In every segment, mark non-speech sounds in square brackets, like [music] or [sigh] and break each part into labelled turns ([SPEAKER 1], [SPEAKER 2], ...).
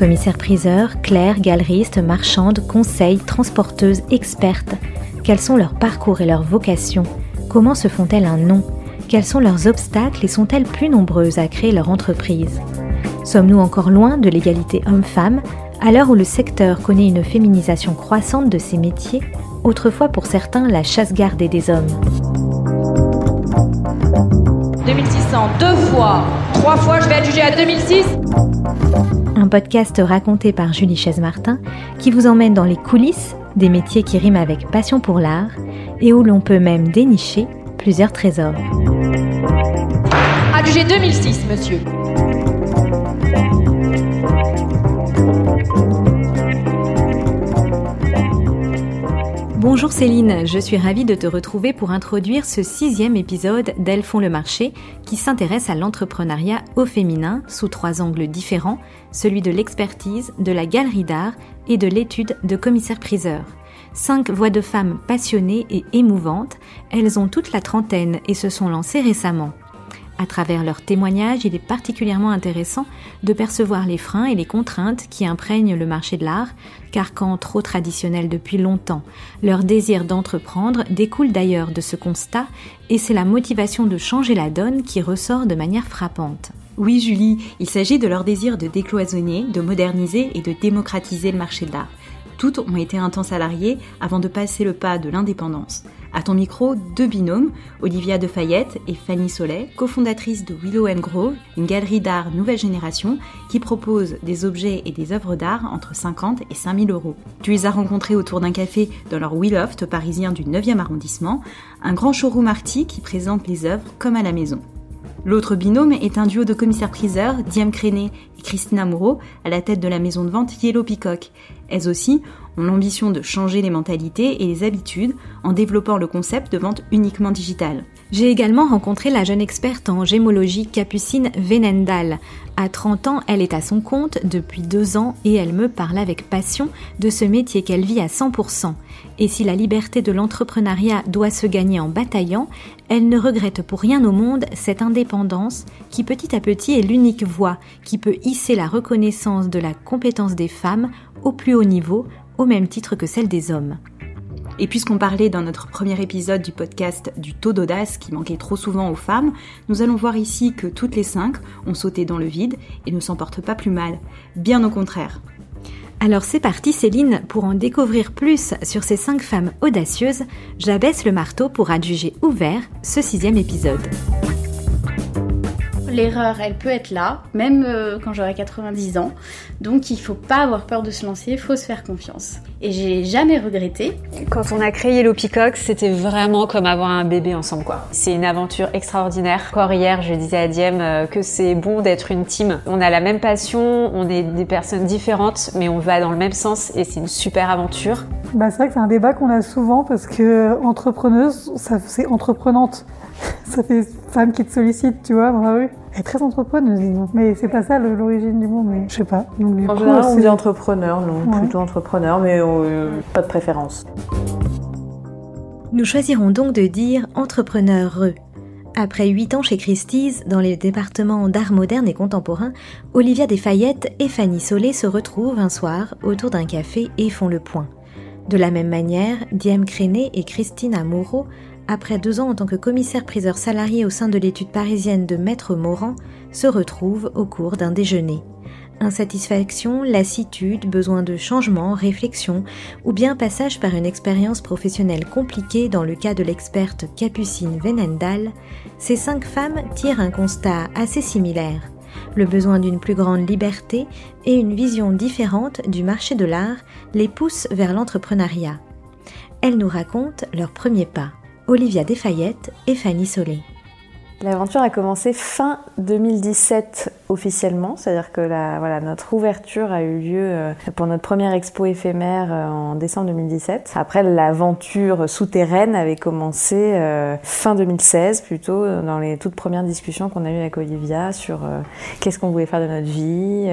[SPEAKER 1] Commissaires-priseurs, clercs, galeristes, marchandes, conseils, transporteuses, expertes. Quels sont leurs parcours et leurs vocations? Comment se font-elles un nom? Quels sont leurs obstacles et sont-elles plus nombreuses à créer leur entreprise? Sommes-nous encore loin de l'égalité homme-femme? À l'heure où le secteur connaît une féminisation croissante de ses métiers, autrefois pour certains la chasse gardée des hommes
[SPEAKER 2] 2600 deux fois, trois fois, je vais jugée à 2006
[SPEAKER 1] un podcast raconté par Julie Chaise-Martin qui vous emmène dans les coulisses des métiers qui riment avec passion pour l'art et où l'on peut même dénicher plusieurs trésors.
[SPEAKER 2] Adjugé 2006, monsieur.
[SPEAKER 1] Bonjour Céline, je suis ravie de te retrouver pour introduire ce sixième épisode d'Elles font le marché qui s'intéresse à l'entrepreneuriat au féminin sous trois angles différents, celui de l'expertise, de la galerie d'art et de l'étude de commissaire-priseur. Cinq voix de femmes passionnées et émouvantes, elles ont toute la trentaine et se sont lancées récemment. À travers leurs témoignages, il est particulièrement intéressant de percevoir les freins et les contraintes qui imprègnent le marché de l'art, car quand trop traditionnel depuis longtemps, leur désir d'entreprendre découle d'ailleurs de ce constat, et c'est la motivation de changer la donne qui ressort de manière frappante.
[SPEAKER 3] Oui Julie, il s'agit de leur désir de décloisonner, de moderniser et de démocratiser le marché de l'art. Toutes ont été un temps salariées avant de passer le pas de l'indépendance. À ton micro, deux binômes, Olivia de Fayette et Fanny Solet, cofondatrices de Willow Grove, une galerie d'art nouvelle génération qui propose des objets et des œuvres d'art entre 50 et 5000 euros. Tu les as rencontrés autour d'un café dans leur Willoft parisien du 9e arrondissement, un grand showroom arty qui présente les œuvres comme à la maison. L'autre binôme est un duo de commissaires-priseurs, Diem Créné et Christina Moreau, à la tête de la maison de vente Yellow Peacock. Elles aussi ont l'ambition de changer les mentalités et les habitudes en développant le concept de vente uniquement digitale.
[SPEAKER 1] J'ai également rencontré la jeune experte en gémologie Capucine Venendal. À 30 ans, elle est à son compte depuis deux ans et elle me parle avec passion de ce métier qu'elle vit à 100%. Et si la liberté de l'entrepreneuriat doit se gagner en bataillant, elle ne regrette pour rien au monde cette indépendance qui petit à petit est l'unique voie qui peut hisser la reconnaissance de la compétence des femmes au plus haut niveau, au même titre que celle des hommes.
[SPEAKER 3] Et puisqu'on parlait dans notre premier épisode du podcast du taux d'audace qui manquait trop souvent aux femmes, nous allons voir ici que toutes les cinq ont sauté dans le vide et ne s'en portent pas plus mal. Bien au contraire.
[SPEAKER 1] Alors c'est parti Céline, pour en découvrir plus sur ces cinq femmes audacieuses, j'abaisse le marteau pour adjuger ouvert ce sixième épisode
[SPEAKER 4] l'erreur, elle peut être là, même euh, quand j'aurai 90 ans. Donc il faut pas avoir peur de se lancer, il faut se faire confiance. Et j'ai jamais regretté.
[SPEAKER 5] Quand on a créé Peacock, c'était vraiment comme avoir un bébé ensemble quoi. C'est une aventure extraordinaire. Encore hier, je disais à Diem euh, que c'est bon d'être une team. On a la même passion, on est des personnes différentes, mais on va dans le même sens et c'est une super aventure.
[SPEAKER 6] Bah, c'est vrai que c'est un débat qu'on a souvent parce que entrepreneuse, ça c'est entreprenante. [laughs] ça fait femme qui te sollicite, tu vois, dans la rue. Elle est très entrepreneuse, disons. Mais c'est pas ça l'origine du mot, mais je sais pas.
[SPEAKER 7] Donc, en général, on dit entrepreneur, non, plutôt entrepreneur, mais euh, pas de préférence.
[SPEAKER 1] Nous choisirons donc de dire entrepreneur Après huit ans chez Christie's, dans les départements d'art moderne et contemporain, Olivia Desfayette et Fanny Solé se retrouvent un soir autour d'un café et font le point. De la même manière, Diem Créné et Christine Amoureux après deux ans en tant que commissaire-priseur salarié au sein de l'étude parisienne de Maître Morand, se retrouvent au cours d'un déjeuner. Insatisfaction, lassitude, besoin de changement, réflexion, ou bien passage par une expérience professionnelle compliquée dans le cas de l'experte Capucine Venendal, ces cinq femmes tirent un constat assez similaire. Le besoin d'une plus grande liberté et une vision différente du marché de l'art les poussent vers l'entrepreneuriat. Elles nous racontent leurs premiers pas. Olivia Desfayette et Fanny Solé.
[SPEAKER 7] L'aventure a commencé fin 2017 officiellement, c'est-à-dire que la, voilà, notre ouverture a eu lieu euh, pour notre première expo éphémère euh, en décembre 2017. Après, l'aventure souterraine avait commencé euh, fin 2016, plutôt dans les toutes premières discussions qu'on a eues avec Olivia sur qu'est-ce qu'on voulait faire de notre vie,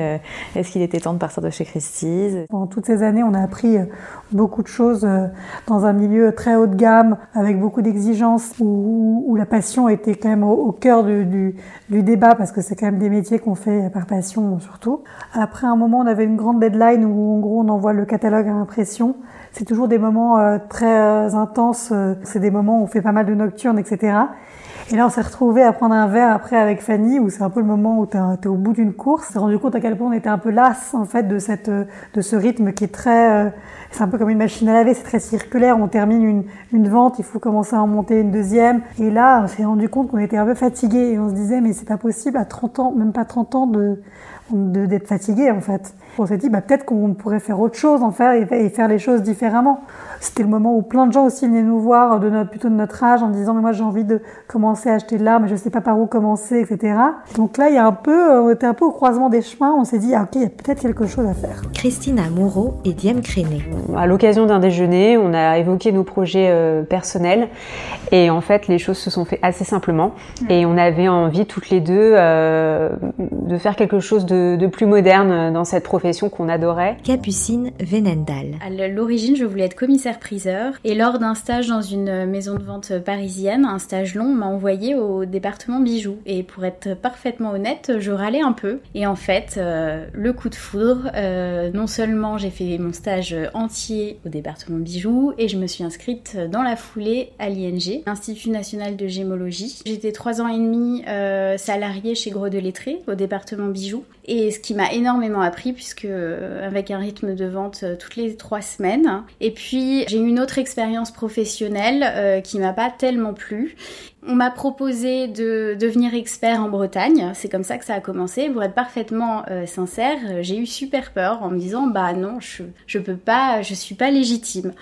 [SPEAKER 7] est-ce qu'il était temps de partir de chez Christie's.
[SPEAKER 6] Pendant toutes ces années, on a appris beaucoup de choses dans un milieu très haut de gamme, avec beaucoup d'exigences, où, la passion était quand même au, cœur du débat, parce que c'est quand même des métiers qu'on fait par passion surtout. Après un moment, on avait une grande deadline où en gros on envoie le catalogue à impression. C'est toujours des moments euh, très euh, intenses, euh, c'est des moments où on fait pas mal de nocturnes, etc. Et là, on s'est retrouvé à prendre un verre après avec Fanny, où c'est un peu le moment où tu es, au bout d'une course. On s'est rendu compte à quel point on était un peu las en fait de cette de ce rythme qui est très, c'est un peu comme une machine à laver, c'est très circulaire. On termine une, une vente, il faut commencer à en monter une deuxième. Et là, on s'est rendu compte qu'on était un peu fatigué et on se disait mais c'est pas possible à 30 ans, même pas 30 ans de d'être fatigué en fait. On s'est dit bah, peut-être qu'on pourrait faire autre chose en faire et faire les choses différemment. C'était le moment où plein de gens aussi venaient nous voir de notre, plutôt de notre âge en disant mais moi j'ai envie de commencer à acheter de l'art mais je sais pas par où commencer etc. Donc là il y a un peu, on était un peu au croisement des chemins. On s'est dit ah, ok il y a peut-être quelque chose à faire.
[SPEAKER 1] Christina Moreau et Diem Créné.
[SPEAKER 5] À l'occasion d'un déjeuner, on a évoqué nos projets euh, personnels et en fait les choses se sont faites assez simplement et on avait envie toutes les deux euh, de faire quelque chose de, de plus moderne dans cette profession qu'on adorait.
[SPEAKER 1] Capucine Venendal.
[SPEAKER 4] À l'origine je voulais être commissaire et lors d'un stage dans une maison de vente parisienne, un stage long, m'a envoyé au département bijoux. Et pour être parfaitement honnête, je râlais un peu. Et en fait, euh, le coup de foudre, euh, non seulement j'ai fait mon stage entier au département bijoux et je me suis inscrite dans la foulée à l'ING, Institut national de gémologie. J'étais trois ans et demi euh, salariée chez Gros de Lettré au département bijoux et ce qui m'a énormément appris puisque avec un rythme de vente toutes les trois semaines et puis j'ai eu une autre expérience professionnelle euh, qui m'a pas tellement plu. On m'a proposé de devenir expert en Bretagne. C'est comme ça que ça a commencé. Pour être parfaitement euh, sincère, j'ai eu super peur en me disant bah non, je je peux pas, je suis pas légitime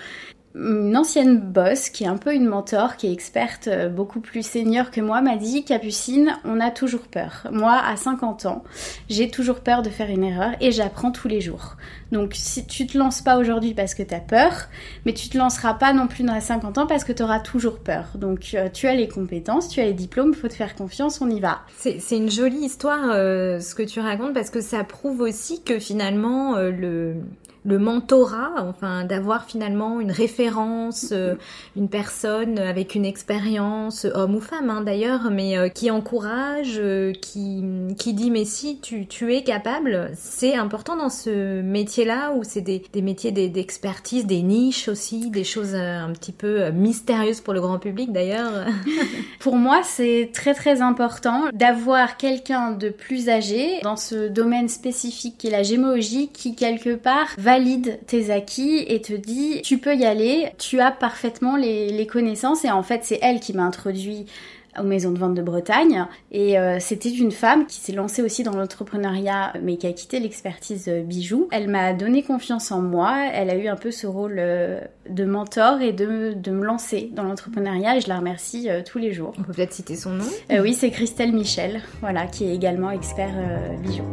[SPEAKER 4] une ancienne boss qui est un peu une mentor, qui est experte euh, beaucoup plus senior que moi, m'a dit Capucine, on a toujours peur. Moi, à 50 ans, j'ai toujours peur de faire une erreur et j'apprends tous les jours. Donc si tu te lances pas aujourd'hui parce que tu as peur, mais tu te lanceras pas non plus dans les 50 ans parce que tu auras toujours peur. Donc euh, tu as les compétences, tu as les diplômes, faut te faire confiance, on y va.
[SPEAKER 3] C'est une jolie histoire euh, ce que tu racontes parce que ça prouve aussi que finalement le le mentorat, enfin d'avoir finalement une référence, euh, une personne avec une expérience, homme ou femme hein, d'ailleurs, mais euh, qui encourage, euh, qui, qui dit mais si tu, tu es capable, c'est important dans ce métier-là où c'est des, des métiers d'expertise, des niches aussi, des choses un petit peu mystérieuses pour le grand public d'ailleurs. [laughs]
[SPEAKER 4] pour moi, c'est très très important d'avoir quelqu'un de plus âgé dans ce domaine spécifique qui est la gémologie qui quelque part va valide tes acquis et te dit tu peux y aller, tu as parfaitement les, les connaissances et en fait c'est elle qui m'a introduit aux maisons de vente de Bretagne. Et euh, c'était une femme qui s'est lancée aussi dans l'entrepreneuriat, mais qui a quitté l'expertise euh, bijoux. Elle m'a donné confiance en moi. Elle a eu un peu ce rôle euh, de mentor et de, de me lancer dans l'entrepreneuriat. Et je la remercie tous les jours.
[SPEAKER 3] On peut peut-être citer son nom?
[SPEAKER 4] Oui, c'est Christelle Michel, voilà, qui est également expert bijoux.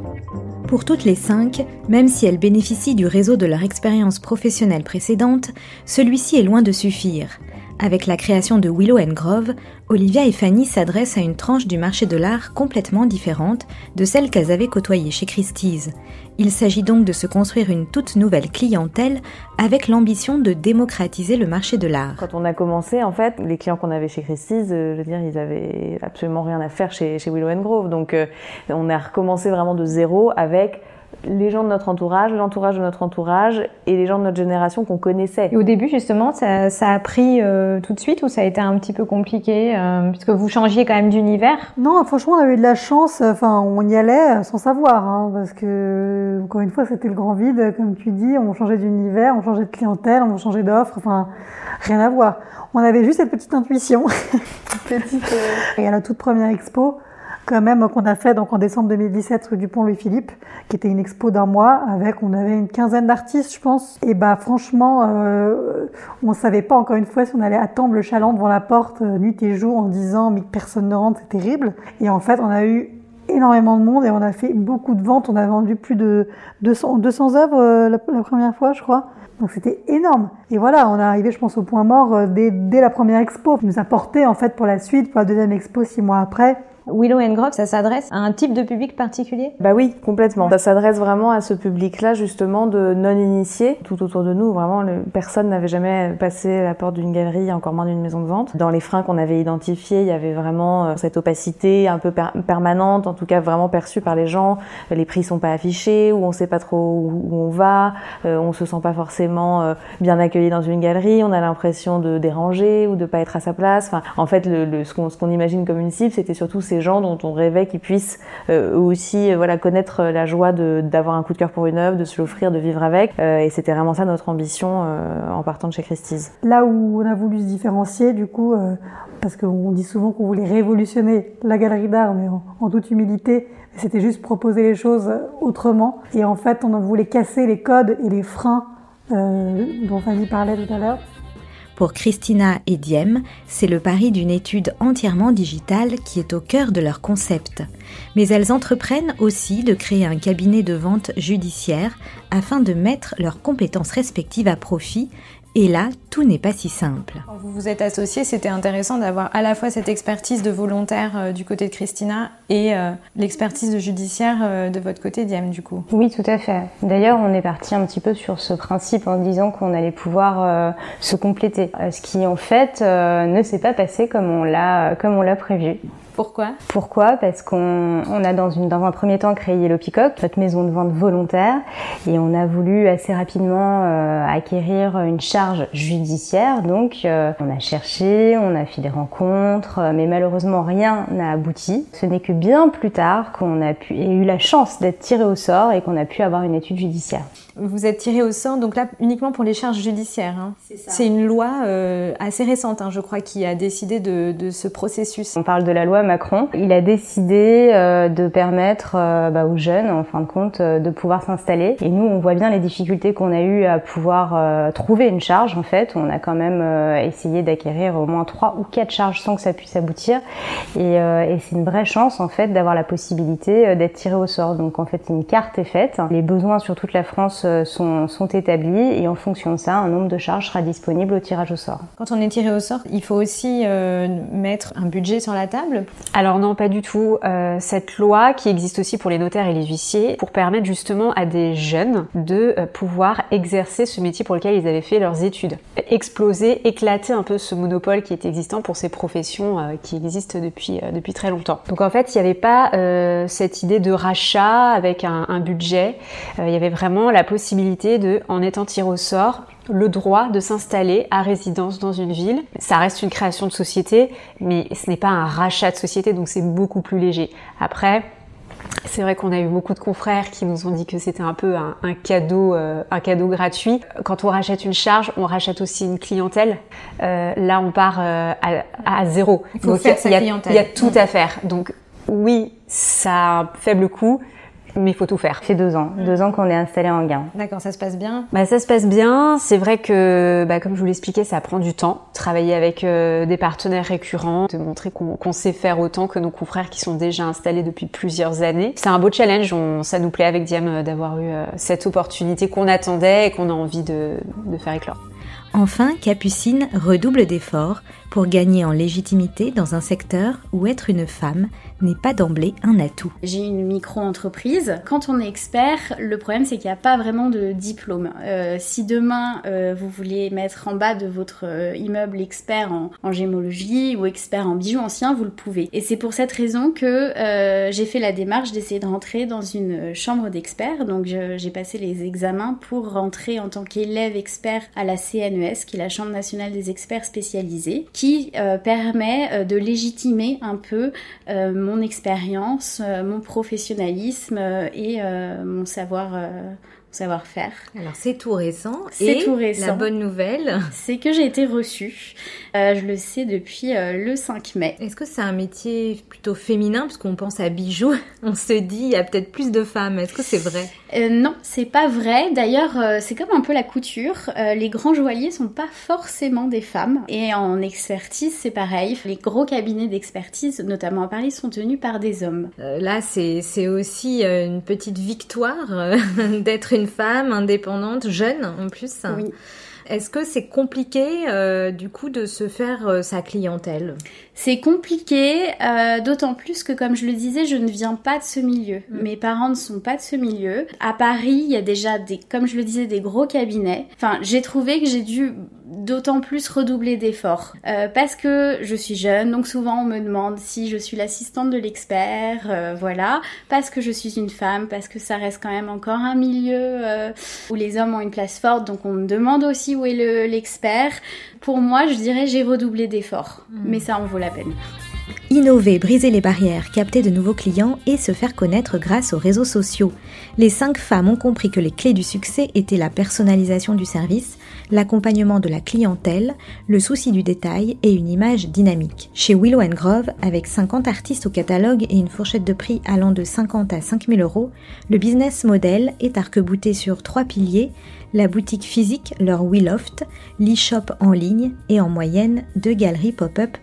[SPEAKER 1] Pour toutes les cinq, même si elles bénéficient du réseau de leur expérience professionnelle précédente, celui-ci est loin de suffire. Avec la création de Willow Grove, Olivia et Fanny s'adressent à une tranche du marché de l'art complètement différente de celle qu'elles avaient côtoyée chez Christie's. Il s'agit donc de se construire une toute nouvelle clientèle avec l'ambition de démocratiser le marché de l'art.
[SPEAKER 7] Quand on a commencé, en fait, les clients qu'on avait chez Christie's, euh, je veux dire, ils avaient absolument rien à faire chez, Willow Grove. Donc, euh, on a recommencé vraiment de zéro avec les gens de notre entourage, l'entourage de notre entourage et les gens de notre génération qu'on connaissait.
[SPEAKER 5] Et au début, justement, ça, ça a pris euh, tout de suite ou ça a été un petit peu compliqué euh, puisque vous changiez quand même d'univers?
[SPEAKER 6] Non, franchement, on a eu de la chance. Enfin, on y allait sans savoir, hein, parce que encore une fois, c'était le grand vide, comme tu dis. On changeait d'univers, on changeait de clientèle, on changeait d'offre. Enfin, rien à voir. On avait juste cette petite intuition. [laughs] petite. Euh, et à la toute première expo quand même qu'on a fait donc en décembre 2017 rue du Pont Louis-Philippe, qui était une expo d'un mois avec on avait une quinzaine d'artistes, je pense. Et bah franchement, euh, on savait pas encore une fois si on allait attendre le chaland devant la porte euh, nuit et jour en disant mais personne ne rentre, c'est terrible. Et en fait, on a eu énormément de monde et on a fait beaucoup de ventes. On a vendu plus de 200, 200 œuvres euh, la, première fois, je crois. Donc c'était énorme. Et voilà, on est arrivé, je pense, au point mort euh, dès, dès la première expo. Il nous a porté en fait pour la suite, pour la deuxième expo six mois après.
[SPEAKER 1] Willow and Grove, ça s'adresse à un type de public particulier?
[SPEAKER 7] Bah oui, complètement. Ça s'adresse vraiment à ce public-là, justement, de non-initiés. Tout autour de nous, vraiment, le, personne n'avait jamais passé la porte d'une galerie, encore moins d'une maison de vente. Dans les freins qu'on avait identifiés, il y avait vraiment euh, cette opacité un peu per permanente, en tout cas vraiment perçue par les gens. Les prix sont pas affichés, ou on sait pas trop où, on va, euh, on se sent pas forcément euh, bien accueilli dans une galerie, on a l'impression de déranger ou de pas être à sa place. Enfin, en fait, le, le, ce qu'on imagine comme une cible, c'était surtout ces gens dont on rêvait qu'ils puissent euh, aussi euh, voilà connaître la joie d'avoir un coup de cœur pour une œuvre, de se l'offrir, de vivre avec. Euh, et c'était vraiment ça notre ambition euh, en partant de chez Christie's.
[SPEAKER 6] Là où on a voulu se différencier, du coup, euh, parce qu'on dit souvent qu'on voulait révolutionner la galerie d'art, mais en, toute humilité, c'était juste proposer les choses autrement. Et en fait, on voulait casser les codes et les freins dont Fanny parlait tout à l'heure.
[SPEAKER 1] Pour Christina et Diem, c'est le pari d'une étude entièrement digitale qui est au cœur de leur concept. Mais elles entreprennent aussi de créer un cabinet de vente judiciaire afin de mettre leurs compétences respectives à profit et là, tout n'est pas si simple.
[SPEAKER 8] Quand vous vous êtes associés, c'était intéressant d'avoir à la fois cette expertise de volontaire euh, du côté de Christina et euh, l'expertise de judiciaire euh, de votre côté, Diam, du coup.
[SPEAKER 4] Oui, tout à fait. D'ailleurs, on est parti un petit peu sur ce principe en disant qu'on allait pouvoir euh, se compléter. Ce qui, en fait, euh, ne s'est pas passé comme on l'a comme on l'a prévu.
[SPEAKER 8] Pourquoi?
[SPEAKER 4] Pourquoi? Parce qu'on on a dans, une, un premier temps créé Yellow Peacock, notre maison de vente volontaire, et on a voulu assez rapidement euh, acquérir une charge judiciaire. Donc euh, on a cherché, on a fait des rencontres, euh, mais malheureusement rien n'a abouti. Ce n'est que bien plus tard qu'on a eu la chance d'être tiré au sort et qu'on a pu avoir une étude judiciaire.
[SPEAKER 8] Vous êtes tiré au sort, donc là uniquement pour les charges judiciaires. Hein. C'est une loi euh, assez récente, hein, je crois, qui a décidé de, de, ce processus.
[SPEAKER 4] On parle de la loi Macron. Il a décidé euh, de permettre euh, bah, aux jeunes, en fin de compte, euh, de pouvoir s'installer. Et nous, on voit bien les difficultés qu'on a eu à pouvoir euh, trouver une charge. En fait, on a quand même euh, essayé d'acquérir au moins trois ou quatre charges sans que ça puisse aboutir. Et, et c'est une vraie chance, en fait, d'avoir la possibilité d'être tiré au sort. Donc, en fait, une carte est faite. Les besoins sur toute la France sont, sont, établis et en fonction de ça, un nombre de charges sera disponible au tirage au sort.
[SPEAKER 8] Quand on est tiré au sort, il faut aussi euh, mettre un budget sur la table?
[SPEAKER 5] Alors non, pas du tout. Euh, cette loi qui existe aussi pour les notaires et les huissiers, pour permettre justement à des jeunes de euh, pouvoir exercer ce métier pour lequel ils avaient fait leurs études. Exploser, éclater un peu ce monopole qui est existant pour ces professions euh, qui existent depuis, euh, depuis très longtemps. Donc en fait, il n'y avait pas cette idée de rachat avec un, un budget. il y avait vraiment la possibilité de, en étant tiré au sort, le droit de s'installer à résidence dans une ville. Ça reste une création de société, mais ce n'est pas un rachat de société, donc c'est beaucoup plus léger. Après, c'est vrai qu'on a eu beaucoup de confrères qui nous ont dit que c'était un peu un, un cadeau, euh, un cadeau gratuit. Quand on rachète une charge, on rachète aussi une clientèle. Euh, là, on part euh, à, à, zéro.
[SPEAKER 8] Il faut Donc, faire
[SPEAKER 5] il
[SPEAKER 8] y, a,
[SPEAKER 5] il y a tout à faire. Donc oui, ça a un faible coût, mais il faut tout faire.
[SPEAKER 4] Ça fait deux ans, deux ans qu'on est installé en gain.
[SPEAKER 8] D'accord, ça se passe bien?
[SPEAKER 5] Bah, Ça se passe bien. C'est vrai que, bah, comme je vous l'expliquais, ça prend du temps. Travailler avec euh, des partenaires récurrents, de montrer qu'on qu sait faire autant que nos confrères qui sont déjà installés depuis plusieurs années. C'est un beau challenge. On, ça nous plaît avec Diam d'avoir eu euh, cette opportunité qu'on attendait et qu'on a envie de, de faire éclore.
[SPEAKER 1] Enfin, Capucine redouble d'efforts pour gagner en légitimité dans un secteur où être une femme n'est pas d'emblée un atout.
[SPEAKER 4] J'ai une micro-entreprise. Quand on est expert, le problème c'est qu'il n'y a pas vraiment de diplôme. Euh, si demain euh, vous voulez mettre en bas de votre euh, immeuble expert en, gémologie ou expert en bijoux anciens, vous le pouvez. Et c'est pour cette raison que j'ai fait la démarche d'essayer de rentrer dans une chambre d'experts. Donc j'ai passé les examens pour rentrer en tant qu'élève expert à la CNES, qui est la Chambre nationale des experts spécialisés, euh, permet de légitimer un peu mon mon expérience, euh, mon professionnalisme euh, et euh, mon savoir savoir-faire.
[SPEAKER 1] Alors c'est tout récent.
[SPEAKER 4] C'est tout récent.
[SPEAKER 1] La bonne nouvelle,
[SPEAKER 4] c'est que j'ai été reçue. Euh, je le sais depuis euh, le 5 mai.
[SPEAKER 1] Est-ce que c'est un métier plutôt féminin? Parce qu'on pense à bijoux, [laughs] on se dit il y a peut-être plus de femmes. Est-ce que c'est vrai?
[SPEAKER 4] Euh, Non, c'est pas vrai. D'ailleurs, c'est comme un peu la couture. Les grands joailliers sont pas forcément des femmes. Et en expertise, c'est pareil. Les gros cabinets d'expertise, notamment à Paris, sont tenus par des hommes.
[SPEAKER 1] Là, c'est c'est aussi une petite victoire [laughs] d'être une femme indépendante, jeune en plus.
[SPEAKER 4] Oui.
[SPEAKER 1] Est-ce que c'est compliqué euh, du coup de se faire euh, sa clientèle?
[SPEAKER 4] C'est compliqué, euh, d'autant plus que comme je le disais, je ne viens pas de ce milieu.
[SPEAKER 1] Mm.
[SPEAKER 4] Mes parents ne sont pas de ce milieu. À Paris, il y a déjà des, comme je le disais, des gros cabinets. Enfin, j'ai trouvé que j'ai dû d'autant plus redoubler d'efforts Euh, parce que je suis jeune, donc souvent on me demande si je suis l'assistante de l'expert, euh, voilà, parce que je suis une femme, parce que ça reste quand même encore un milieu euh, où les hommes ont une place forte, donc on me demande aussi où est le- l'expert. Pour moi, je dirais j'ai redoublé d'efforts, mais ça en vaut la peine.
[SPEAKER 1] Innover, briser les barrières, capter de nouveaux clients et se faire connaître grâce aux réseaux sociaux. Les cinq femmes ont compris que les clés du succès étaient la personnalisation du service, l'accompagnement de la clientèle, le souci du détail et une image dynamique. Chez Willow Grove, avec 50 artistes au catalogue et une fourchette de prix allant de 50 à 5000 euros, le business model est arc-bouté sur trois piliers, la boutique physique, leur WeLoft, l'e-shop en ligne et en moyenne deux galeries pop-up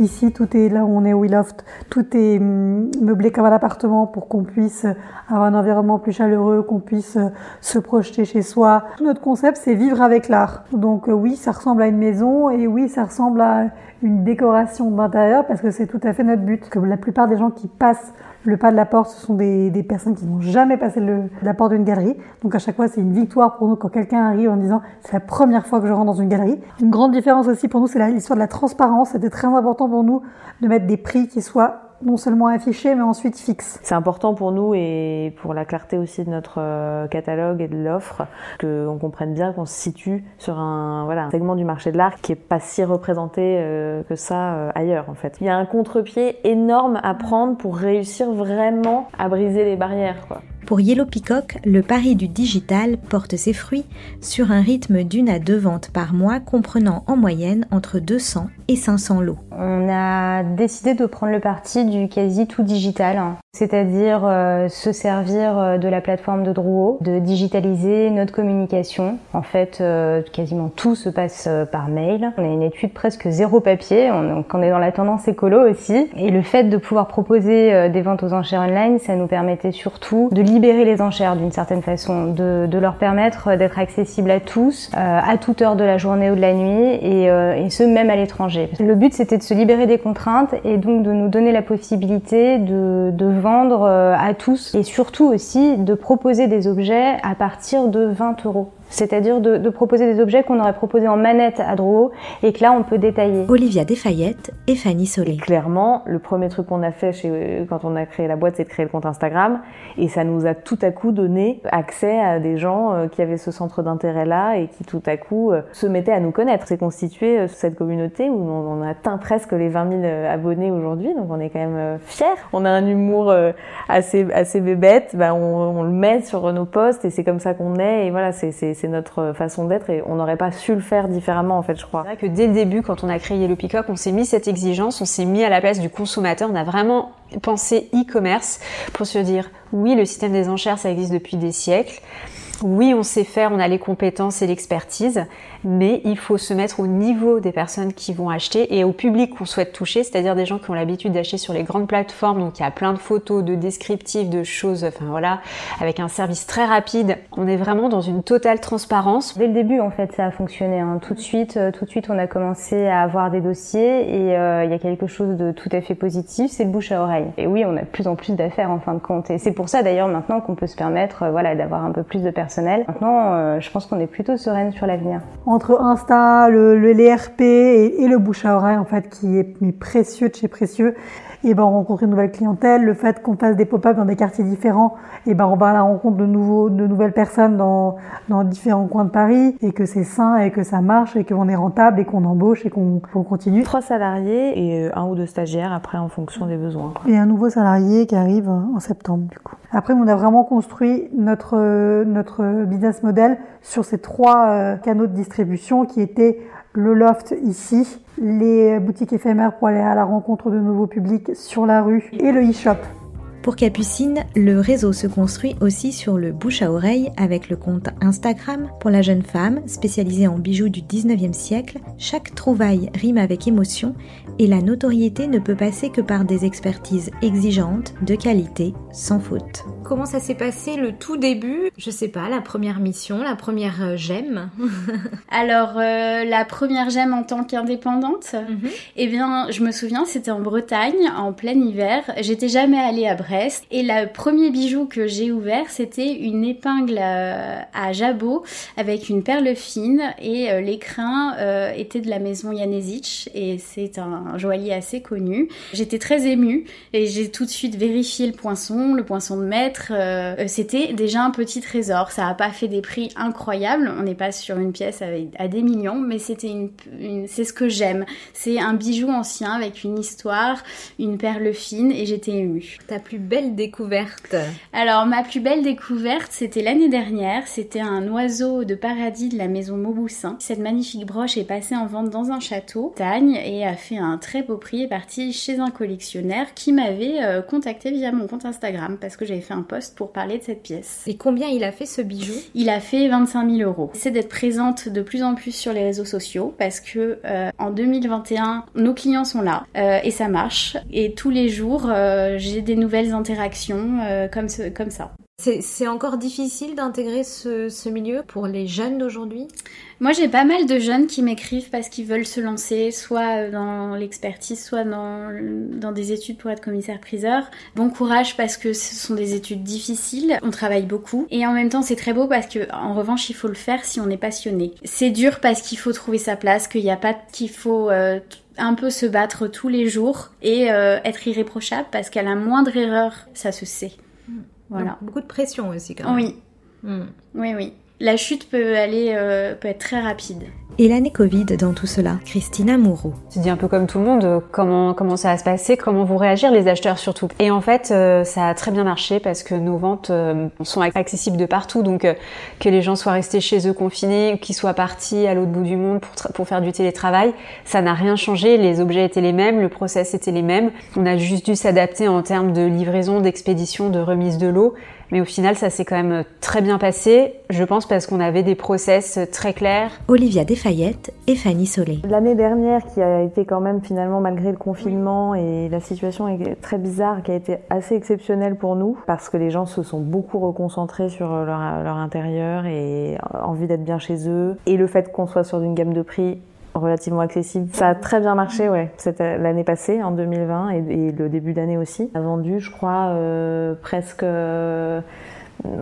[SPEAKER 6] Ici, tout est là où on est au WeLoft, tout est hum, meublé comme un appartement pour qu'on puisse avoir un environnement plus chaleureux, qu'on puisse euh, se projeter chez soi. Notre concept, c'est vivre avec l'art. Donc euh, oui, ça ressemble à une maison et oui, ça ressemble à une décoration d'intérieur parce que c'est tout à fait notre but. Que la plupart des gens qui passent le pas de la porte, ce sont des, personnes qui n'ont jamais passé la porte d'une galerie. Donc à chaque fois, c'est une victoire pour nous quand quelqu'un arrive en disant c'est la première fois que je rentre dans une galerie. Une grande différence aussi pour nous, c'est l'histoire de la transparence. C'était très important pour nous de mettre des prix qui soient non seulement affichés, mais ensuite fixes.
[SPEAKER 7] C'est important pour nous et pour la clarté aussi de notre euh, catalogue et de l'offre qu'on comprenne bien qu'on se situe sur un, voilà, un segment du marché de l'art qui est pas si représenté euh, que ça euh, ailleurs en fait. Il y a un contre-pied énorme à prendre pour réussir vraiment à briser les barrières. Quoi.
[SPEAKER 1] Pour Yellow Peacock, le pari du digital porte ses fruits sur un rythme d'une à deux ventes par mois comprenant en moyenne entre 200 et 500 lots.
[SPEAKER 9] On a décidé de prendre le parti du quasi tout digital, hein. c'est-à-dire euh, se servir euh, de la plateforme de Drouot, de digitaliser notre communication. En fait, euh, quasiment tout se passe par mail. On a une étude presque zéro papier, on, donc on est dans la tendance écolo aussi. Et le fait de pouvoir proposer des ventes aux enchères online, ça nous permettait surtout de libérer les enchères d'une certaine façon, de, leur permettre d'être accessibles à tous, euh, à toute heure de la journée ou de la nuit, et, euh, ce même à l'étranger. Le but c'était de se libérer des contraintes et donc de nous donner la possibilité de, vendre euh, à tous et surtout aussi de proposer des objets à partir de 20 euros. C'est-à-dire de, de proposer des objets qu'on aurait proposés en manette à Drouot et que là on peut détailler.
[SPEAKER 1] Olivia Desfayette et Fanny Solé.
[SPEAKER 7] Clairement, le premier truc qu'on a fait chez, quand on a créé la boîte, c'est de créer le compte Instagram. Et ça nous a tout à coup donné accès à des gens euh, qui avaient ce centre d'intérêt-là et qui tout à coup euh, se mettaient à nous connaître. C'est constitué euh, cette communauté où on, on a atteint presque les 20 000 euh, abonnés aujourd'hui, donc on est quand même fiers. On a un humour assez, assez bébête, bah, on, on le met sur nos posts et c'est comme ça qu'on est. Et voilà, c'est c'est- notre façon d'être et on n'aurait pas su le faire différemment en fait, je crois.
[SPEAKER 5] C'est vrai que dès le début, quand on a créé Yellow Peacock, on s'est mis cette exigence, on s'est mis à la place du consommateur, on a vraiment pensé e-commerce pour se dire oui, le système des enchères, ça existe depuis des siècles. Oui, on sait faire, on a les compétences et l'expertise, mais il faut se mettre au niveau des personnes qui vont acheter et au public qu'on souhaite toucher, c'est-à-dire des gens qui ont l'habitude d'acheter sur les grandes plateformes, donc il y a plein de photos, de descriptifs, de choses, enfin voilà, avec un service très rapide. On est vraiment dans une totale transparence.
[SPEAKER 9] Dès le début, en fait, ça a fonctionné. hein. Tout de suite, euh, tout de suite, on a commencé à avoir des dossiers et euh, il y a quelque chose de tout à fait positif, c'est le bouche à oreille. Et oui, on a de plus en plus d'affaires en fin de compte. Et c'est pour ça d'ailleurs maintenant qu'on peut se permettre, euh, voilà, d'avoir un peu plus de personnel. Maintenant, je pense qu'on est plutôt sereine sur l'avenir.
[SPEAKER 6] Entre Insta, le, le l'ERP et, et le bouche à oreille, en fait, qui est précieux de chez précieux, et ben on rencontre une nouvelle clientèle. Le fait qu'on fasse des pop-up dans des quartiers différents, et ben on va à la rencontre de nouveaux, de nouvelles personnes dans, dans différents coins de Paris, et que c'est sain, et que ça marche, et qu'on est rentable, et qu'on embauche, et qu'on continue.
[SPEAKER 7] Trois salariés et euh, un ou deux stagiaires après en fonction des besoins.
[SPEAKER 6] Et un nouveau salarié qui arrive en septembre, du coup. Après, on a vraiment construit notre, notre business model sur ces trois canaux de distribution qui étaient le loft ici, les boutiques éphémères pour aller à la rencontre de nouveaux publics sur la rue et le e-shop.
[SPEAKER 1] Pour Capucine, le réseau se construit aussi sur le bouche à oreille avec le compte Instagram pour la jeune femme spécialisée en bijoux du 19e siècle. Chaque trouvaille rime avec émotion et la notoriété ne peut passer que par des expertises exigeantes, de qualité, sans faute.
[SPEAKER 8] Comment ça s'est passé le tout début? Je sais pas, la première mission, la première euh, gemme [laughs]
[SPEAKER 4] Alors, euh, la première gemme en tant qu'indépendante, mhm. eh bien, je me souviens, c'était en Bretagne, en plein hiver. J'étais jamais allée à Brest. Et le premier bijou que j'ai ouvert, c'était une épingle euh, à, jabot avec une perle fine. Et l'écrin était de la maison Janesic. Et c'est un joaillier assez connu. J'étais très émue et j'ai tout de suite vérifié le poinçon, le poinçon de maître euh, euh, c'était déjà un petit trésor. Ça n'a pas fait des prix incroyables. On n'est pas sur une pièce à des millions, mais c'était une, c'est ce que j'aime. C'est un bijou ancien avec une histoire, une perle fine, et j'étais émue.
[SPEAKER 8] Plus belle découverte
[SPEAKER 4] Alors ma plus belle découverte, c'était l'année dernière. C'était un oiseau de paradis de la maison Mauboussin. Cette magnifique broche est passée en vente dans un château, Tagne, et a fait un très beau prix. Est parti chez un collectionneur qui m'avait euh, contacté via mon compte Instagram parce que j'avais fait un post pour parler de cette pièce.
[SPEAKER 8] Et combien il a fait ce bijou?
[SPEAKER 4] Il a fait 25 000 euros. C'est d'être présente de plus en plus sur les réseaux sociaux parce que euh, en 2021, nos clients sont là euh, et ça marche. Et tous les jours, euh, j'ai des nouvelles interactions comme, comme ça.
[SPEAKER 8] C'est encore difficile d'intégrer ce, milieu pour les jeunes d'aujourd'hui?
[SPEAKER 4] Moi j'ai pas mal de jeunes qui m'écrivent parce qu'ils veulent se lancer soit dans l'expertise, soit dans, des études pour être commissaire-priseur. Bon courage parce que ce sont des études difficiles, on travaille beaucoup et en même temps c'est très beau parce que en revanche il faut le faire si on est passionné. C'est dur parce qu'il faut trouver sa place, qu'il n'y a pas qu'il faut... Euh, un peu se battre tous les jours et euh, être irréprochable parce qu'à la moindre erreur, ça se sait.
[SPEAKER 8] Voilà. beaucoup de pression aussi quand même.
[SPEAKER 4] Oui. Hmm. Oui, oui. La chute peut aller, euh, peut être très rapide.
[SPEAKER 1] Et l'année Covid dans tout cela, Christina Moreau.
[SPEAKER 5] Tu dis un peu comme tout le monde, comment, comment ça va se passer, comment vont réagir les acheteurs surtout. Et en fait, euh, ça a très bien marché parce que nos ventes euh, sont accessibles de partout. Donc, que les gens soient restés chez eux confinés, qu'ils soient partis à l'autre bout du monde pour, pour faire du télétravail, ça n'a rien changé. Les objets étaient les mêmes, le process était les mêmes. On a juste dû s'adapter en termes de livraison, d'expédition, de remise de l'eau. Mais au final, ça s'est quand même très bien passé, je pense parce qu'on avait des process très clairs.
[SPEAKER 1] Olivia Desfayette et Fanny Solé.
[SPEAKER 7] L'année dernière, qui a été quand même finalement, malgré le confinement et la situation est très bizarre, qui a été assez exceptionnelle pour nous, parce que les gens se sont beaucoup reconcentrés sur leur, leur intérieur et envie d'être bien chez eux. Et le fait qu'on soit sur une gamme de prix relativement accessible. Ça a très bien marché, ouais. l'année passée, en 2020, et, le début d'année aussi. On a vendu, je crois, euh, presque euh,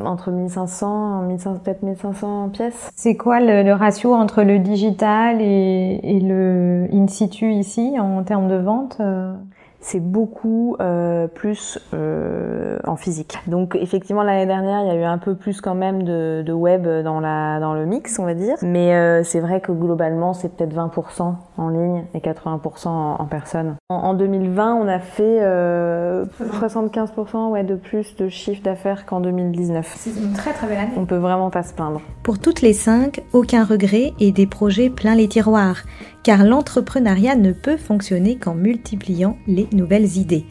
[SPEAKER 7] entre 1500, 1500 peut-être 1500 pièces.
[SPEAKER 8] C'est quoi le, ratio entre le digital et, et, le in situ ici en termes de vente euh?
[SPEAKER 7] C'est beaucoup euh, plus euh, en physique. Donc effectivement l'année dernière il y a eu un peu plus quand même de, web dans la le mix on va dire, mais euh, c'est vrai que globalement c'est peut-être 20% en ligne et 80% en, en personne. En, en, 2020 on a fait 75% euh, ouais de plus de chiffre d'affaires qu'en 2019.
[SPEAKER 8] C'est une très très belle année.
[SPEAKER 7] On peut vraiment pas se plaindre.
[SPEAKER 1] Pour toutes les cinq, aucun regret et des projets plein les tiroirs car l'entrepreneuriat ne peut fonctionner qu'en multipliant les nouvelles idées.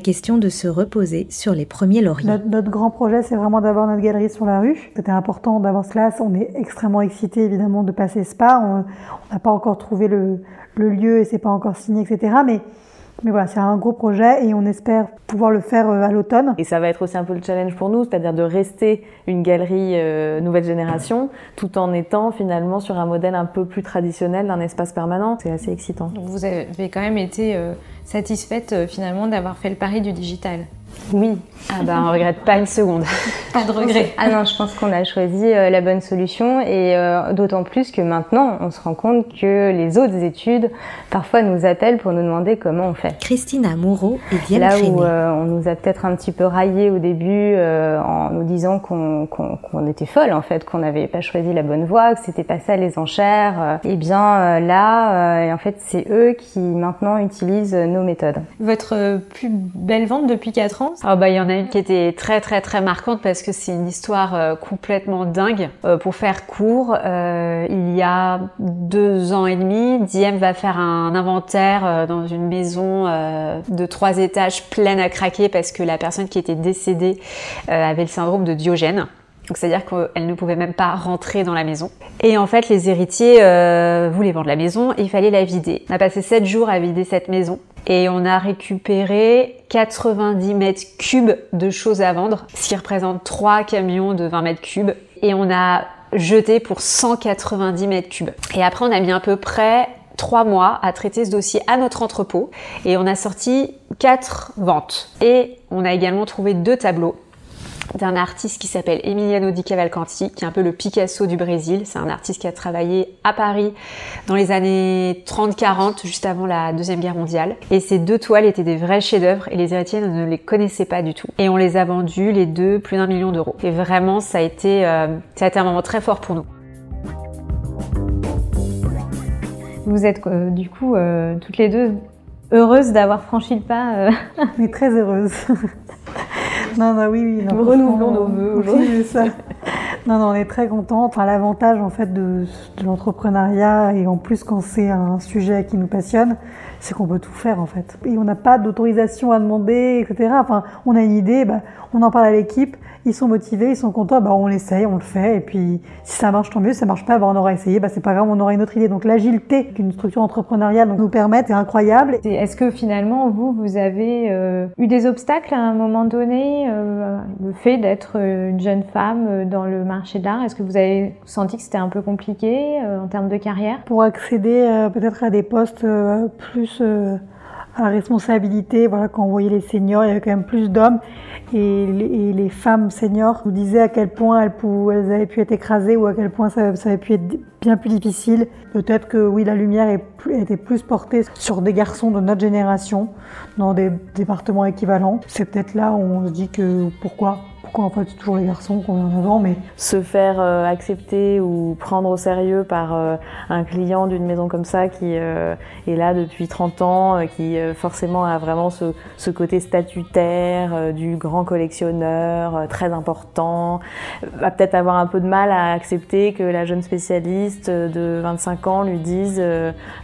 [SPEAKER 1] Question de se reposer sur les premiers lauriers.
[SPEAKER 6] Notre, grand projet, c'est vraiment d'avoir notre galerie sur la rue. C'était important d'avoir cela. On est extrêmement excités, évidemment, de passer ce pas. On n'a pas encore trouvé le, lieu et c'est pas encore signé, etc. mais voilà, c'est un gros projet et on espère pouvoir le faire euh, à l'automne.
[SPEAKER 7] Et ça va être aussi un peu le challenge pour nous, c'est-à-dire de rester une galerie euh, nouvelle génération tout en étant finalement sur un modèle un peu plus traditionnel d'un espace permanent. C'est assez excitant.
[SPEAKER 8] vous avez quand même été euh, satisfaite finalement d'avoir fait le pari du digital.
[SPEAKER 5] Oui. Ah bah on regrette pas une seconde.
[SPEAKER 8] pas de regret.
[SPEAKER 9] Ah non, je pense qu'on a choisi euh, la bonne solution et euh, d'autant plus que maintenant on se rend compte que les autres études parfois nous appellent pour nous demander comment on fait.
[SPEAKER 1] Christina Moreau et Diane
[SPEAKER 9] Là où euh, on nous a peut-être un petit peu raillé au début en nous disant qu'on était folle en fait, qu'on n'avait pas choisi la bonne voie, que c'était pas ça les enchères. et eh bien là, en fait, c'est eux qui maintenant utilisent nos méthodes.
[SPEAKER 8] Votre plus belle vente depuis 4 ans France
[SPEAKER 5] Ah bah il y en a une qui était très très très marquante parce que c'est une histoire euh, complètement dingue. Euh, pour faire court, euh, il y a deux ans et demi, Diem va faire un inventaire dans une maison de trois étages pleine à craquer parce que la personne qui était décédée avait le syndrome de Diogène. Donc c'est-à-dire qu'elle ne pouvait même pas rentrer dans la maison. Et en fait, les héritiers voulaient vendre la maison et il fallait la vider. On a passé 7 jours à vider cette maison et on a récupéré 90 mètres cubes de choses à vendre, ce qui représente 3 camions de 20 mètres cubes. Et on a jeté pour 190 mètres cubes. Et après, on a mis à peu près trois mois à traiter ce dossier à notre entrepôt et on a sorti quatre ventes. Et on a également trouvé deux tableaux d'un artiste qui s'appelle Emiliano Di Cavalcanti, qui est un peu le Picasso du Brésil. C'est un artiste qui a travaillé à Paris dans les années 30-40, juste avant la Deuxième Guerre mondiale. Et ces deux toiles étaient des vrais chefs-d'œuvre et les héritiers ne les connaissaient pas du tout. Et on les a vendus, les deux, plus d'un million d'euros. Et vraiment, ça a été, euh, un moment très fort pour nous.
[SPEAKER 8] Vous êtes euh, du coup euh, toutes les deux heureuses d'avoir franchi le pas. [laughs]
[SPEAKER 6] est très heureuse. [laughs] [laughs] non, non, oui, oui. non,
[SPEAKER 7] Nous renouvelons nos vœux
[SPEAKER 6] oui,
[SPEAKER 7] aujourd'hui. [laughs]
[SPEAKER 6] Non, non, on est très contents. Enfin, l'avantage en fait de, de l'entrepreneuriat et en plus quand c'est un sujet qui nous passionne, c'est qu'on peut tout faire en fait. Et on n'a pas d'autorisation à demander, etc. Enfin, on a une idée, bah, on en parle à l'équipe, ils sont motivés, ils sont contents, bah, on l'essaye, on le fait. Et puis, si ça marche, tant mieux. Si ça marche pas, bah, on aura essayé, bah, c'est pas grave, on aura une autre idée. Donc, l'agilité qu'une structure entrepreneuriale nous permet est incroyable.
[SPEAKER 8] Est-ce que finalement, vous, vous avez euh, eu des obstacles à un moment donné euh, Le fait d'être euh, une jeune femme dans le marché de l'art, est-ce que vous avez senti que c'était un peu compliqué euh, en termes de carrière?
[SPEAKER 6] Pour accéder euh, peut-être à des postes euh, plus euh, à responsabilité. Voilà, quand on voyait les seniors, il y avait quand même plus d'hommes et les, femmes seniors nous disaient à quel point elles, avaient pu être écrasées ou à quel point ça, avait pu être bien plus difficile. Peut-être que oui, la lumière est était plus portée sur des garçons de notre génération dans des départements équivalents. C'est peut-être là où on se dit que pourquoi pourquoi en fait c'est toujours les garçons qu'on met en mais
[SPEAKER 7] se faire euh, accepter ou prendre au sérieux par euh, un client d'une maison comme ça qui euh, est là depuis 30 ans, euh, qui euh, forcément a vraiment ce, ce côté statutaire euh, du grand collectionneur très important, va peut-être avoir un peu de mal à accepter que la jeune spécialiste de 25 ans lui dise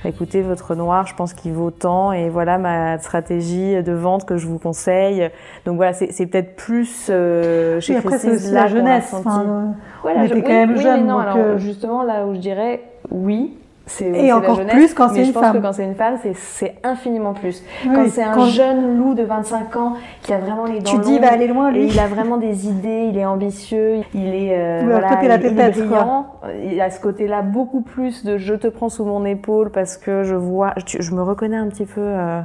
[SPEAKER 7] écoutez votre noir je pense qu'il vaut tant et voilà ma stratégie de vente que je vous conseille. Donc voilà c'est peut-être plus euh,
[SPEAKER 6] oui, après c'est aussi la jeunesse. Enfin,
[SPEAKER 7] Voilà,
[SPEAKER 6] on
[SPEAKER 7] je-
[SPEAKER 6] était quand
[SPEAKER 7] oui,
[SPEAKER 6] même
[SPEAKER 7] oui,
[SPEAKER 6] jeunes,
[SPEAKER 7] mais non,
[SPEAKER 6] donc,
[SPEAKER 7] alors
[SPEAKER 6] euh,
[SPEAKER 7] justement là où je dirais oui.
[SPEAKER 6] Et
[SPEAKER 7] la
[SPEAKER 6] encore plus quand c'est
[SPEAKER 7] mais je
[SPEAKER 6] une
[SPEAKER 7] pense
[SPEAKER 6] femme.
[SPEAKER 7] que quand c'est une femme, c'est- infiniment plus.
[SPEAKER 6] Oui,
[SPEAKER 7] quand c'est un
[SPEAKER 6] quand-
[SPEAKER 7] jeune loup de 25 ans qui a vraiment les dents
[SPEAKER 6] Tu dis, il va aller loin, lui.
[SPEAKER 7] et il a vraiment des idées, il est ambitieux, il est euh,
[SPEAKER 6] Oui,
[SPEAKER 7] voilà,
[SPEAKER 6] t'es la
[SPEAKER 7] il- il est brillant. Il a ce côté-là beaucoup plus de je te prends sous mon épaule parce que je vois, je, je me reconnais un petit peu euh,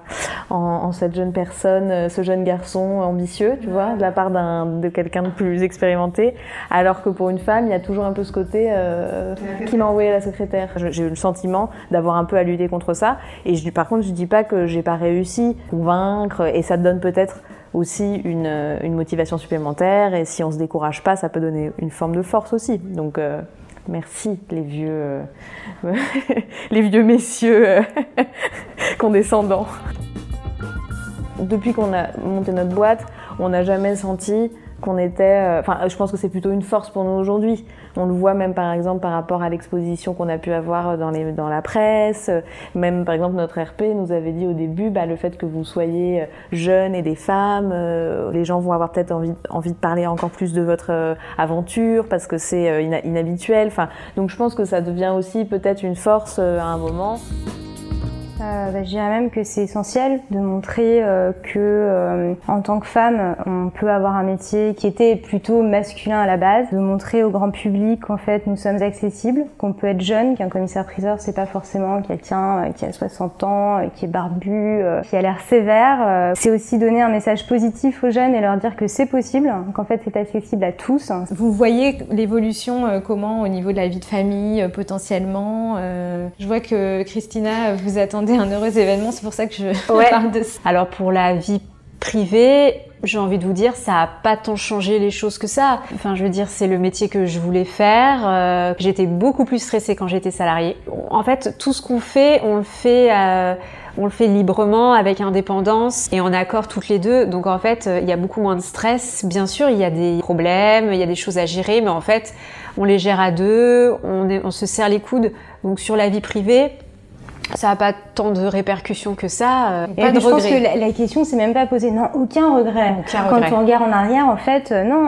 [SPEAKER 7] en, en cette jeune personne, euh, ce jeune garçon ambitieux, tu vois, de la part d'un de quelqu'un de plus expérimenté. Alors que pour une femme, il y a toujours un peu ce côté euh, qui l'a envoyé à la secrétaire. J'ai eu le d'avoir un peu à lutter contre ça. Et par contre, je dis pas que j'ai pas réussi à convaincre. Et ça donne peut-être aussi une, euh, une motivation supplémentaire. Et si on se décourage pas, ça peut donner une forme de force aussi. Donc euh, merci les vieux, euh, [laughs] les vieux messieurs [laughs] condescendants. Depuis qu'on a monté notre boîte, on n'a jamais senti qu'on était. euh, Enfin, je pense que c'est plutôt une force pour nous aujourd'hui. On le voit même par exemple par rapport à l'exposition qu'on a pu avoir dans, les, dans la presse. Même par exemple notre RP nous avait dit au début, bah, le fait que vous soyez jeune et des femmes, euh, les gens vont avoir peut-être envie, envie de parler encore plus de votre euh, aventure parce que c'est euh, inhabituel. Enfin, donc je pense que ça devient aussi peut-être une force euh, à un moment.
[SPEAKER 9] Euh, bah, je dirais même que c'est essentiel de montrer euh, que euh, en tant que femme, on peut avoir un métier qui était plutôt masculin à la base, de montrer au grand public qu'en fait nous sommes accessibles, qu'on peut être jeune, qu'un commissaire-priseur c'est pas forcément quelqu'un euh, qui a 60 ans, euh, qui est barbu, euh, qui a l'air sévère. C'est aussi donner un message positif aux jeunes et leur dire que c'est possible, qu'en fait c'est accessible à tous.
[SPEAKER 8] Vous voyez l'évolution comment au niveau de la vie de famille potentiellement Je vois que Christina, vous un heureux événement, c'est pour ça que je [laughs]
[SPEAKER 5] Ouais.
[SPEAKER 8] parle de ça.
[SPEAKER 5] Alors pour la vie privée, j'ai envie de vous dire, ça a pas tant changé les choses que ça. Enfin, je veux dire, c'est le métier que je voulais faire. Euh, j'étais beaucoup plus stressée quand j'étais salariée. En fait, tout ce qu'on fait, on le fait. euh, on le fait librement, avec indépendance et en accord toutes les deux. Donc en fait, il y a beaucoup moins de stress. Bien sûr, il y a des problèmes, il y a des choses à gérer, mais en fait, on les gère à deux, on, on se serre les coudes. Donc sur la vie privée, ça n'a pas tant de répercussions que ça. Euh,
[SPEAKER 9] pas de je pense que la, question c'est même pas posée. Non, aucun regret. Quand on regarde en arrière, en fait, euh, non,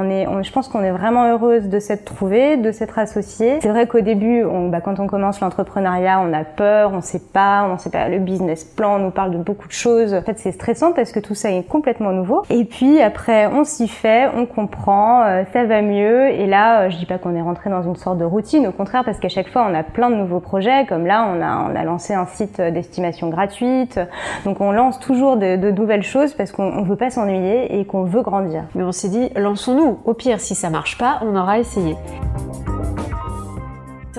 [SPEAKER 9] on est, je pense qu'on est vraiment heureuse de s'être trouvée, de s'être associée. C'est vrai qu'au début, on, bah, quand on commence l'entrepreneuriat, on a peur, on sait pas, on sait pas le business plan, on nous parle de beaucoup de choses. En fait, c'est stressant parce que tout ça est complètement nouveau. Et puis après, on s'y fait, on comprend, euh, ça va mieux. Et là, je dis pas qu'on est rentré dans une sorte de routine, au contraire, parce qu'à chaque fois, on a plein de nouveaux projets. Comme là, on a, on a lancé un site d'estimation gratuite. Donc on lance toujours de, nouvelles choses parce qu'on ne veut pas s'ennuyer et qu'on veut grandir.
[SPEAKER 5] Mais on s'est dit, lançons-nous. Au pire, si ça marche pas, on aura essayé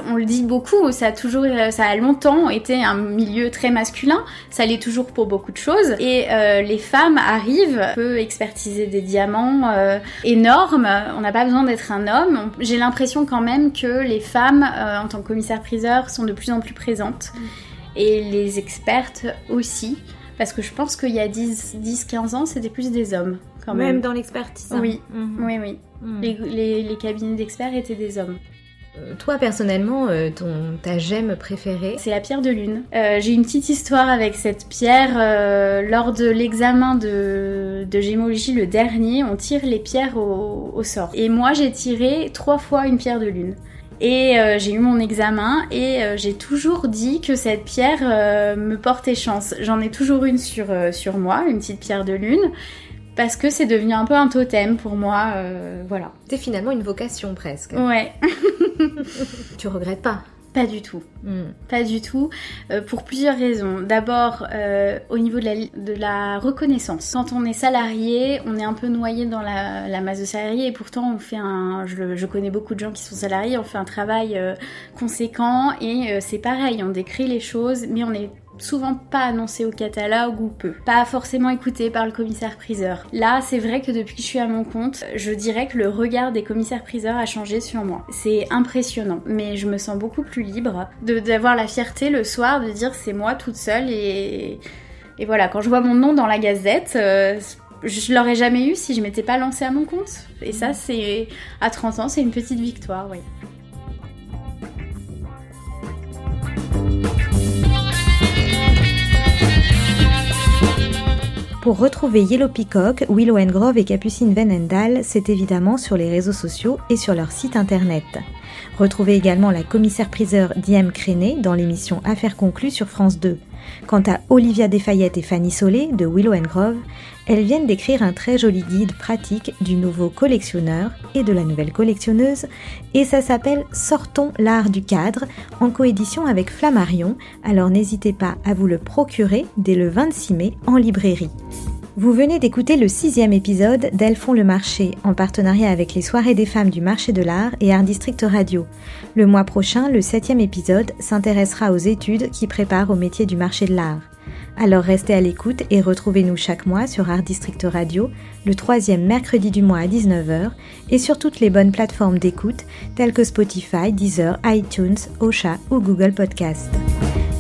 [SPEAKER 4] on le dit beaucoup, ça a toujours, ça a longtemps été un milieu très masculin, ça l'est toujours pour beaucoup de choses, et euh, les femmes arrivent, peuvent expertiser des diamants euh, énormes, on n'a pas besoin d'être un homme. J'ai l'impression quand même que les femmes, euh, en tant que commissaire-priseur, sont de plus en plus présentes, mm. et les expertes aussi, parce que je pense qu'il y a 10-15 ans, c'était plus des hommes. Quand même.
[SPEAKER 1] même dans l'expertise.
[SPEAKER 4] Oui, mm-hmm. oui, oui. Mm. les cabinets d'experts étaient des hommes.
[SPEAKER 1] Euh, toi personnellement, euh, ton, ta gemme préférée
[SPEAKER 4] C'est la pierre de lune. Euh, j'ai une petite histoire avec cette pierre. lors de l'examen de, de, gémologie, le dernier, on tire les pierres au, au sort. Et moi, j'ai tiré trois fois une pierre de lune. Et j'ai eu mon examen et j'ai toujours dit que cette pierre me portait chance. J'en ai toujours une sur, sur moi, une petite pierre de lune parce que c'est devenu un peu un totem pour moi, euh, voilà.
[SPEAKER 1] C'est finalement une vocation presque.
[SPEAKER 4] Ouais. [laughs] [laughs]
[SPEAKER 1] tu regrettes pas?
[SPEAKER 4] Pas du tout. Hmm. Pas du tout. Euh, pour plusieurs raisons. D'abord, euh, au niveau de la, de la, reconnaissance. Quand on est salarié, on est un peu noyé dans la, la masse de salariés et pourtant on fait un. Je, je, connais beaucoup de gens qui sont salariés, on fait un travail euh, conséquent et c'est pareil, on décrit les choses, mais on est souvent pas annoncé au catalogue ou peu. Pas forcément écouté par le commissaire-priseur. Là, c'est vrai que depuis que je suis à mon compte, je dirais que le regard des commissaires-priseurs a changé sur moi. C'est impressionnant, mais je me sens beaucoup plus libre d'avoir la fierté le soir de dire c'est moi toute seule et, voilà, quand je vois mon nom dans la gazette, euh, je l'aurais jamais eu si je m'étais pas lancée à mon compte. Et ça, c'est à 30 ans, c'est une petite victoire, oui.
[SPEAKER 1] Pour retrouver Yellow Peacock, Willow Grove et Capucine Venendal, c'est évidemment sur les réseaux sociaux et sur leur site internet. Retrouvez également la commissaire-priseur Diem Créné dans l'émission Affaires conclues sur France 2. Quant à Olivia Desfayette et Fanny Solé de Willow Grove, elles viennent d'écrire un très joli guide pratique du nouveau collectionneur et de la nouvelle collectionneuse, et ça s'appelle Sortons l'art du cadre, en coédition avec Flammarion, alors n'hésitez pas à vous le procurer dès le 26 mai en librairie. Vous venez d'écouter le sixième épisode d'Elles font le marché, en partenariat avec les soirées des femmes du marché de l'art et Art District Radio. Le mois prochain, le septième épisode s'intéressera aux études qui préparent au métier du marché de l'art. Alors restez à l'écoute et retrouvez-nous chaque mois sur Art District Radio, le troisième mercredi du mois à 19h, et sur toutes les bonnes plateformes d'écoute telles que Spotify, Deezer, iTunes, Ocha ou Google Podcast.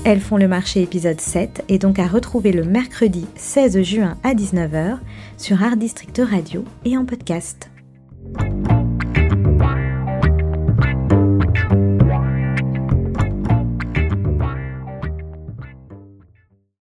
[SPEAKER 1] Elles font le marché épisode 7 et donc à retrouver le mercredi 16 juin à 19h sur Art District Radio et en podcast.